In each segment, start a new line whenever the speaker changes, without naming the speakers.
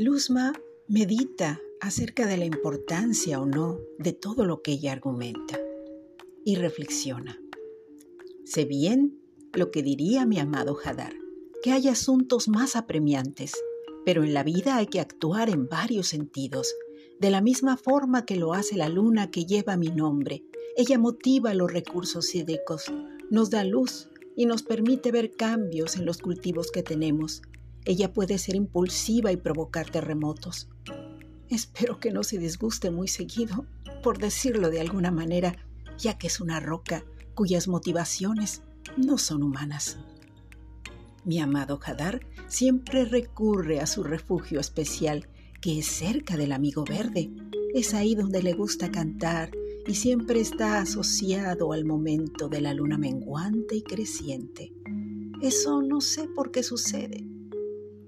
Luzma medita acerca de la importancia o no de todo lo que ella argumenta y reflexiona. Sé bien lo que diría mi amado Hadar, que hay asuntos más apremiantes, pero en la vida hay que actuar en varios sentidos, de la misma forma que lo hace la luna que lleva mi nombre. Ella motiva los recursos hídricos, nos da luz y nos permite ver cambios en los cultivos que tenemos ella puede ser impulsiva y provocar terremotos. Espero que no se disguste muy seguido, por decirlo de alguna manera, ya que es una roca cuyas motivaciones no son humanas. Mi amado Hadar siempre recurre a su refugio especial, que es cerca del amigo verde. Es ahí donde le gusta cantar y siempre está asociado al momento de la luna menguante y creciente. Eso no sé por qué sucede.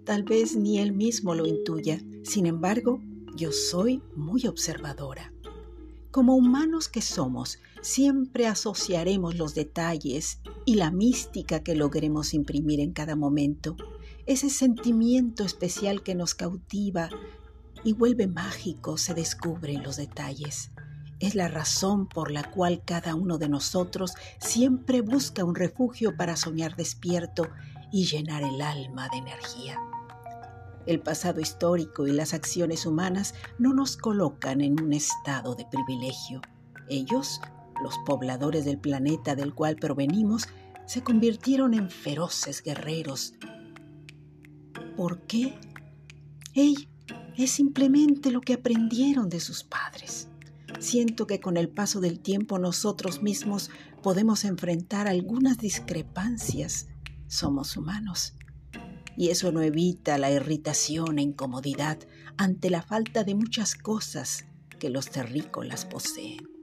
Tal vez ni él mismo lo intuya. Sin embargo, yo soy muy observadora. Como humanos que somos, siempre asociaremos los detalles y la mística que logremos imprimir en cada momento, ese sentimiento especial que nos cautiva y vuelve mágico se descubre en los detalles. Es la razón por la cual cada uno de nosotros siempre busca un refugio para soñar despierto y llenar el alma de energía. El pasado histórico y las acciones humanas no nos colocan en un estado de privilegio. Ellos, los pobladores del planeta del cual provenimos, se convirtieron en feroces guerreros. ¿Por qué? Ey, es simplemente lo que aprendieron de sus padres. Siento que con el paso del tiempo nosotros mismos podemos enfrentar algunas discrepancias. Somos humanos y eso no evita la irritación e incomodidad ante la falta de muchas cosas que los terrícolas poseen.